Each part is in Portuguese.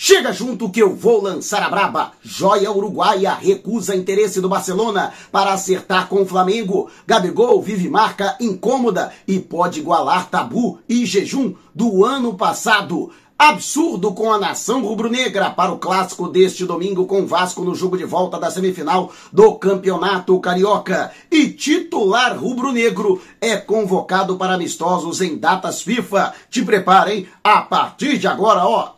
Chega junto que eu vou lançar a braba. Joia Uruguaia recusa interesse do Barcelona para acertar com o Flamengo. Gabigol vive marca incômoda e pode igualar tabu e jejum do ano passado. Absurdo com a nação rubro-negra para o clássico deste domingo com Vasco no jogo de volta da semifinal do Campeonato Carioca. E titular rubro-negro é convocado para amistosos em datas FIFA. Te preparem a partir de agora, ó.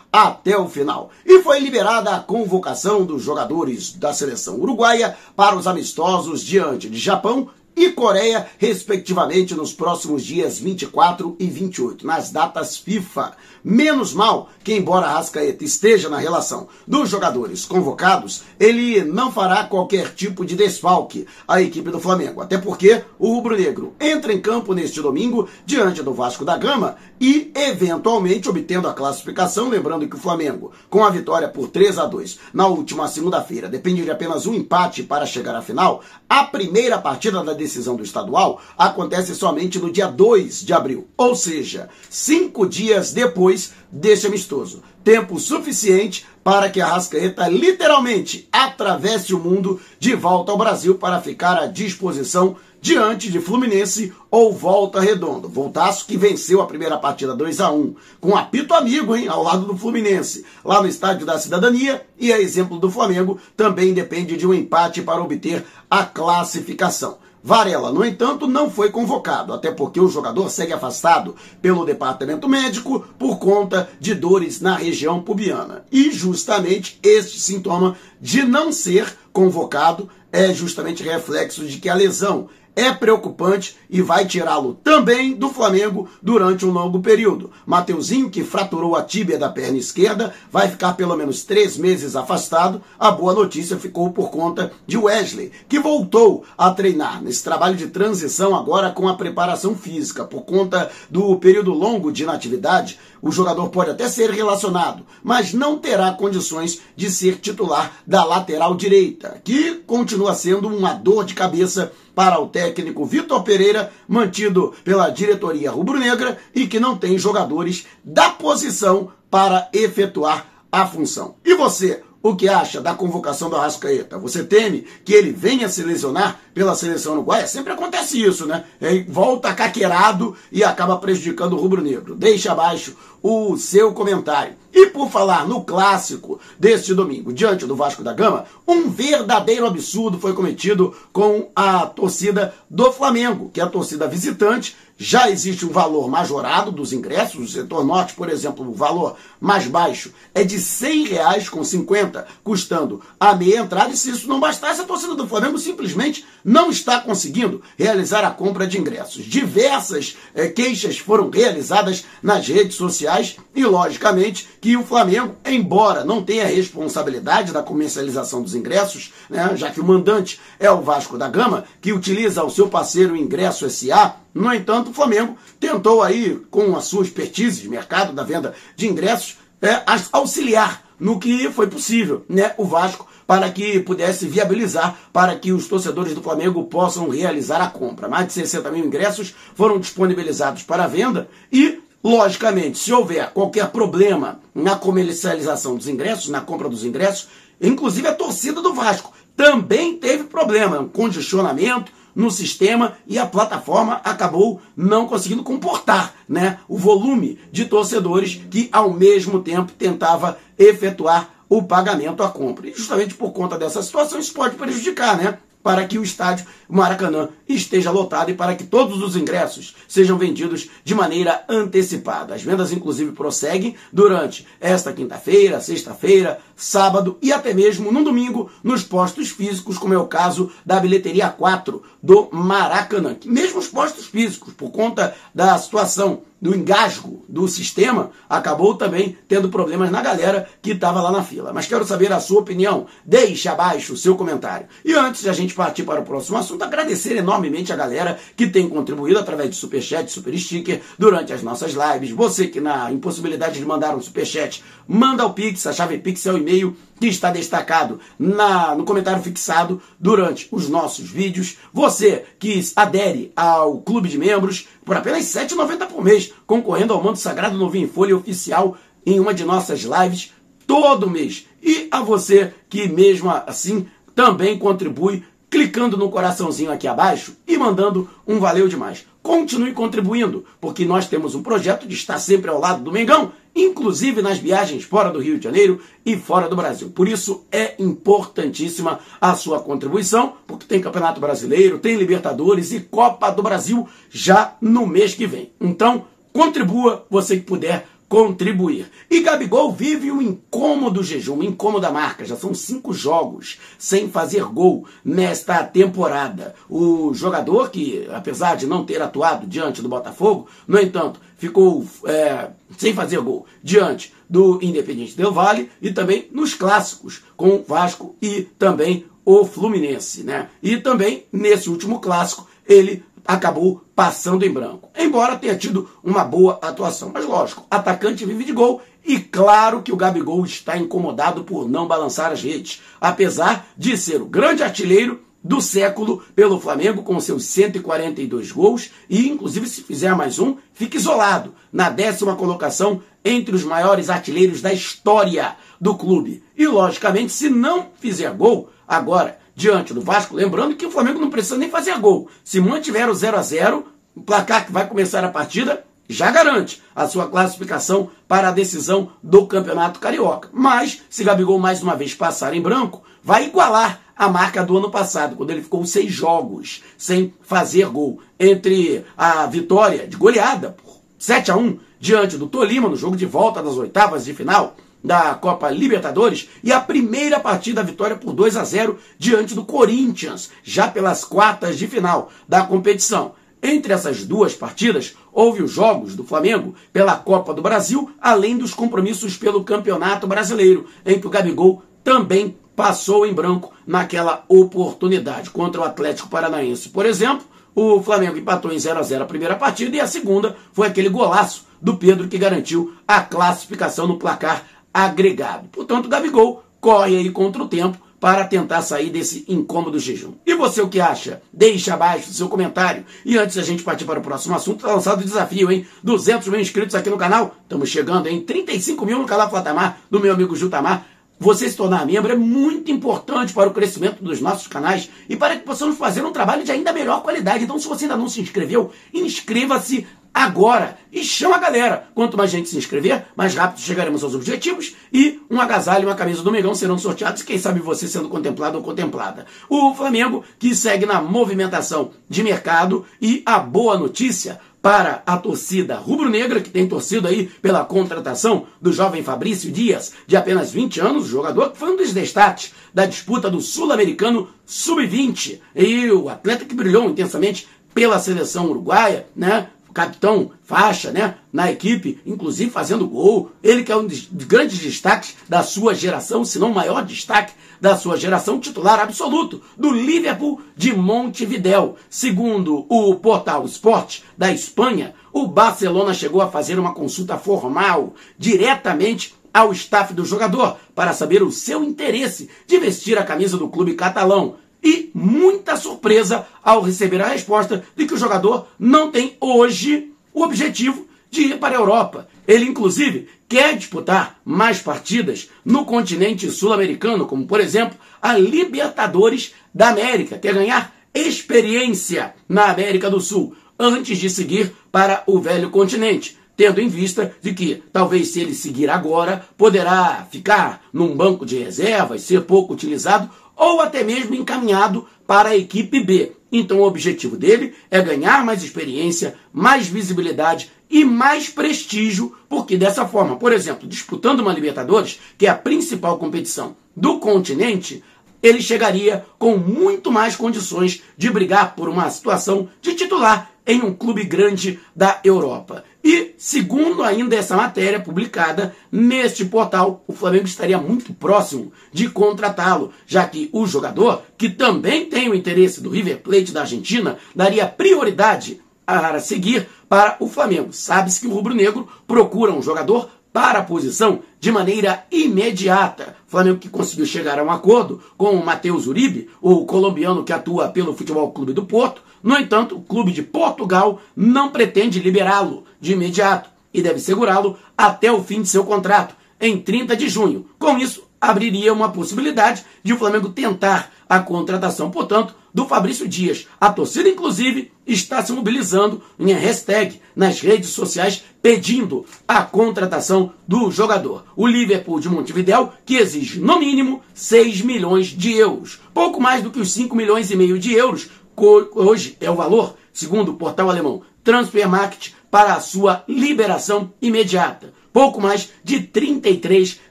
até o final. E foi liberada a convocação dos jogadores da seleção uruguaia para os amistosos diante de Japão e Coreia, respectivamente, nos próximos dias 24 e 28, nas datas FIFA. Menos mal que, embora Rascaeta esteja na relação dos jogadores convocados, ele não fará qualquer tipo de desfalque à equipe do Flamengo. Até porque o rubro-negro entra em campo neste domingo diante do Vasco da Gama e, eventualmente, obtendo a classificação. Lembrando que o Flamengo, com a vitória por 3 a 2 na última segunda-feira, depende de apenas um empate para chegar à final. A primeira partida da decisão do estadual acontece somente no dia 2 de abril, ou seja, cinco dias depois deste amistoso. Tempo suficiente para que a Rascaeta literalmente atravesse o mundo de volta ao Brasil para ficar à disposição diante de Fluminense ou Volta Redonda. Voltaço que venceu a primeira partida 2 a 1 com apito amigo, hein, ao lado do Fluminense, lá no Estádio da Cidadania, e a exemplo do Flamengo, também depende de um empate para obter a classificação. Varela, no entanto, não foi convocado, até porque o jogador segue afastado pelo departamento médico por conta de dores na região pubiana. E justamente este sintoma de não ser convocado é justamente reflexo de que a lesão é preocupante e vai tirá-lo também do Flamengo durante um longo período. Mateuzinho, que fraturou a tíbia da perna esquerda, vai ficar pelo menos três meses afastado. A boa notícia ficou por conta de Wesley, que voltou a treinar nesse trabalho de transição agora com a preparação física. Por conta do período longo de inatividade, o jogador pode até ser relacionado, mas não terá condições de ser titular da lateral direita, que continua sendo uma dor de cabeça para o técnico Vitor Pereira, mantido pela diretoria rubro-negra e que não tem jogadores da posição para efetuar a função. E você, o que acha da convocação do Arrascaeta? Você teme que ele venha se lesionar pela seleção uruguaia? Sempre acontece isso, né? Ele volta caqueirado e acaba prejudicando o rubro-negro. Deixa abaixo o seu comentário. E por falar no clássico deste domingo, diante do Vasco da Gama, um verdadeiro absurdo foi cometido com a torcida do Flamengo, que é a torcida visitante. Já existe um valor majorado dos ingressos, no setor norte, por exemplo, o valor mais baixo é de R$ 6,50, custando a meia entrada. E se isso não bastasse, a torcida do Flamengo simplesmente não está conseguindo realizar a compra de ingressos. Diversas é, queixas foram realizadas nas redes sociais e, logicamente, que o Flamengo, embora não tenha responsabilidade da comercialização dos ingressos, né, já que o mandante é o Vasco da Gama, que utiliza o seu parceiro Ingresso SA, no entanto, o Flamengo tentou aí, com a sua expertise de mercado da venda de ingressos, é, auxiliar no que foi possível, né, o Vasco, para que pudesse viabilizar para que os torcedores do Flamengo possam realizar a compra. Mais de 60 mil ingressos foram disponibilizados para venda e Logicamente, se houver qualquer problema na comercialização dos ingressos, na compra dos ingressos, inclusive a torcida do Vasco também teve problema, um congestionamento no sistema e a plataforma acabou não conseguindo comportar né, o volume de torcedores que ao mesmo tempo tentava efetuar o pagamento à compra. E justamente por conta dessa situação isso pode prejudicar, né? Para que o estádio Maracanã esteja lotado e para que todos os ingressos sejam vendidos de maneira antecipada. As vendas, inclusive, prosseguem durante esta quinta-feira, sexta-feira, sábado e até mesmo no domingo nos postos físicos, como é o caso da bilheteria 4 do Maracanã. Mesmo os postos físicos, por conta da situação do engasgo do sistema, acabou também tendo problemas na galera que estava lá na fila. Mas quero saber a sua opinião. Deixe abaixo o seu comentário. E antes de a gente partir para o próximo assunto, agradecer enormemente a galera que tem contribuído através de superchat, super sticker durante as nossas lives. Você que na impossibilidade de mandar um superchat, manda o Pix, a chave Pix é o e-mail que está destacado na, no comentário fixado durante os nossos vídeos. Você que adere ao clube de membros por apenas R$ 7,90 por mês, concorrendo ao Manto Sagrado Novinho em Folha oficial em uma de nossas lives todo mês. E a você que mesmo assim também contribui clicando no coraçãozinho aqui abaixo e mandando um valeu demais. Continue contribuindo, porque nós temos um projeto de estar sempre ao lado do Mengão inclusive nas viagens fora do Rio de Janeiro e fora do Brasil. Por isso é importantíssima a sua contribuição, porque tem Campeonato Brasileiro, tem Libertadores e Copa do Brasil já no mês que vem. Então, contribua você que puder contribuir. E Gabigol vive um incômodo jejum, uma incômoda marca. Já são cinco jogos sem fazer gol nesta temporada. O jogador que, apesar de não ter atuado diante do Botafogo, no entanto, ficou é, sem fazer gol diante do Independente Del Vale e também nos clássicos com Vasco e também o Fluminense, né? E também nesse último clássico ele acabou passando em branco. Embora tenha tido uma boa atuação. Mas lógico, atacante vive de gol e claro que o Gabigol está incomodado por não balançar as redes, apesar de ser o grande artilheiro do século pelo Flamengo com seus 142 gols e inclusive se fizer mais um, fica isolado na décima colocação entre os maiores artilheiros da história do clube. E logicamente, se não fizer gol agora diante do Vasco. Lembrando que o Flamengo não precisa nem fazer gol. Se mantiver o 0 a 0 o placar que vai começar a partida já garante a sua classificação para a decisão do Campeonato Carioca. Mas, se Gabigol mais uma vez passar em branco, vai igualar a marca do ano passado, quando ele ficou seis jogos sem fazer gol. Entre a vitória de goleada por 7 a 1 diante do Tolima no jogo de volta das oitavas de final da Copa Libertadores e a primeira partida vitória por 2 a 0 diante do Corinthians, já pelas quartas de final da competição. Entre essas duas partidas, houve os jogos do Flamengo pela Copa do Brasil, além dos compromissos pelo Campeonato Brasileiro, em que o Gabigol também passou em branco naquela oportunidade. Contra o Atlético Paranaense, por exemplo, o Flamengo empatou em 0 a 0 a primeira partida e a segunda foi aquele golaço do Pedro que garantiu a classificação no placar agregado. Portanto, Gabigol corre aí contra o tempo para tentar sair desse incômodo jejum. E você o que acha? Deixe abaixo o seu comentário. E antes da gente partir para o próximo assunto, está lançado o desafio, hein? 200 mil inscritos aqui no canal. Estamos chegando em 35 mil no canal Flatamar, do meu amigo Jutamar. Você se tornar membro é muito importante para o crescimento dos nossos canais e para que possamos fazer um trabalho de ainda melhor qualidade. Então, se você ainda não se inscreveu, inscreva-se agora e chama a galera. Quanto mais gente se inscrever, mais rápido chegaremos aos objetivos e um agasalho e uma camisa do Mengão serão sorteados. Quem sabe você sendo contemplado ou contemplada. O Flamengo que segue na movimentação de mercado e a boa notícia para a torcida rubro-negra, que tem torcido aí pela contratação do jovem Fabrício Dias, de apenas 20 anos, jogador que foi um dos destaques da disputa do Sul-Americano Sub-20. E o atleta que brilhou intensamente pela seleção uruguaia, né? Capitão faixa, né, na equipe, inclusive fazendo gol. Ele que é um dos grandes destaques da sua geração, se não o maior destaque da sua geração, titular absoluto do Liverpool de Montevidéu. Segundo o portal Sport da Espanha, o Barcelona chegou a fazer uma consulta formal diretamente ao staff do jogador para saber o seu interesse de vestir a camisa do clube catalão e muita surpresa ao receber a resposta de que o jogador não tem hoje o objetivo de ir para a Europa. Ele, inclusive, quer disputar mais partidas no continente sul-americano, como, por exemplo, a Libertadores da América, quer ganhar experiência na América do Sul antes de seguir para o velho continente tendo em vista de que talvez se ele seguir agora poderá ficar num banco de reservas, ser pouco utilizado ou até mesmo encaminhado para a equipe B. Então o objetivo dele é ganhar mais experiência, mais visibilidade e mais prestígio, porque dessa forma, por exemplo, disputando uma Libertadores, que é a principal competição do continente, ele chegaria com muito mais condições de brigar por uma situação de titular em um clube grande da Europa. E, segundo ainda essa matéria publicada neste portal, o Flamengo estaria muito próximo de contratá-lo, já que o jogador, que também tem o interesse do River Plate da Argentina, daria prioridade a seguir para o Flamengo. Sabe-se que o rubro-negro procura um jogador para a posição de maneira imediata. O Flamengo que conseguiu chegar a um acordo com o Matheus Uribe, o colombiano que atua pelo Futebol Clube do Porto. No entanto, o clube de Portugal não pretende liberá-lo de imediato e deve segurá-lo até o fim de seu contrato, em 30 de junho. Com isso, abriria uma possibilidade de o Flamengo tentar a contratação, portanto, do Fabrício Dias. A torcida, inclusive, está se mobilizando em hashtag nas redes sociais pedindo a contratação do jogador. O Liverpool de Montevideo, que exige no mínimo 6 milhões de euros. Pouco mais do que os 5 milhões e meio de euros, hoje é o valor, segundo o portal alemão Transfermarkt, para a sua liberação imediata. Pouco mais de 33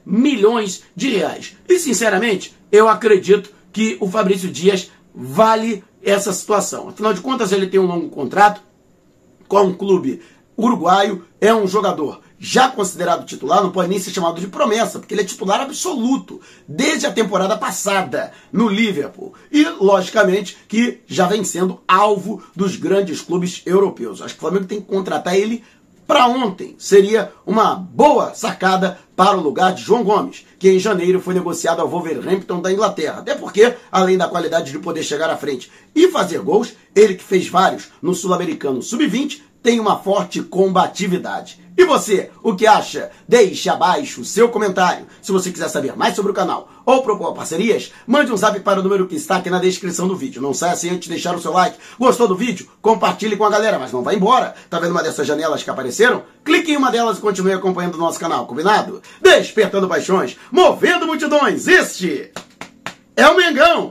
milhões de reais. E, sinceramente, eu acredito que o Fabrício Dias vale essa situação. Afinal de contas, ele tem um longo contrato com um clube uruguaio, é um jogador já considerado titular, não pode nem ser chamado de promessa, porque ele é titular absoluto desde a temporada passada no Liverpool. E, logicamente, que já vem sendo alvo dos grandes clubes europeus. Acho que o Flamengo tem que contratar ele para ontem. Seria uma boa sacada para o lugar de João Gomes, que em janeiro foi negociado ao Wolverhampton da Inglaterra. Até porque, além da qualidade de poder chegar à frente e fazer gols, ele que fez vários no Sul-Americano Sub-20, tem uma forte combatividade. E você, o que acha? Deixe abaixo o seu comentário. Se você quiser saber mais sobre o canal ou propor parcerias, mande um zap para o número que está aqui na descrição do vídeo. Não saia sem antes de deixar o seu like. Gostou do vídeo? Compartilhe com a galera, mas não vá embora. Tá vendo uma dessas janelas que apareceram? Clique em uma delas e continue acompanhando o nosso canal, combinado? Despertando paixões, movendo multidões, este é o Mengão!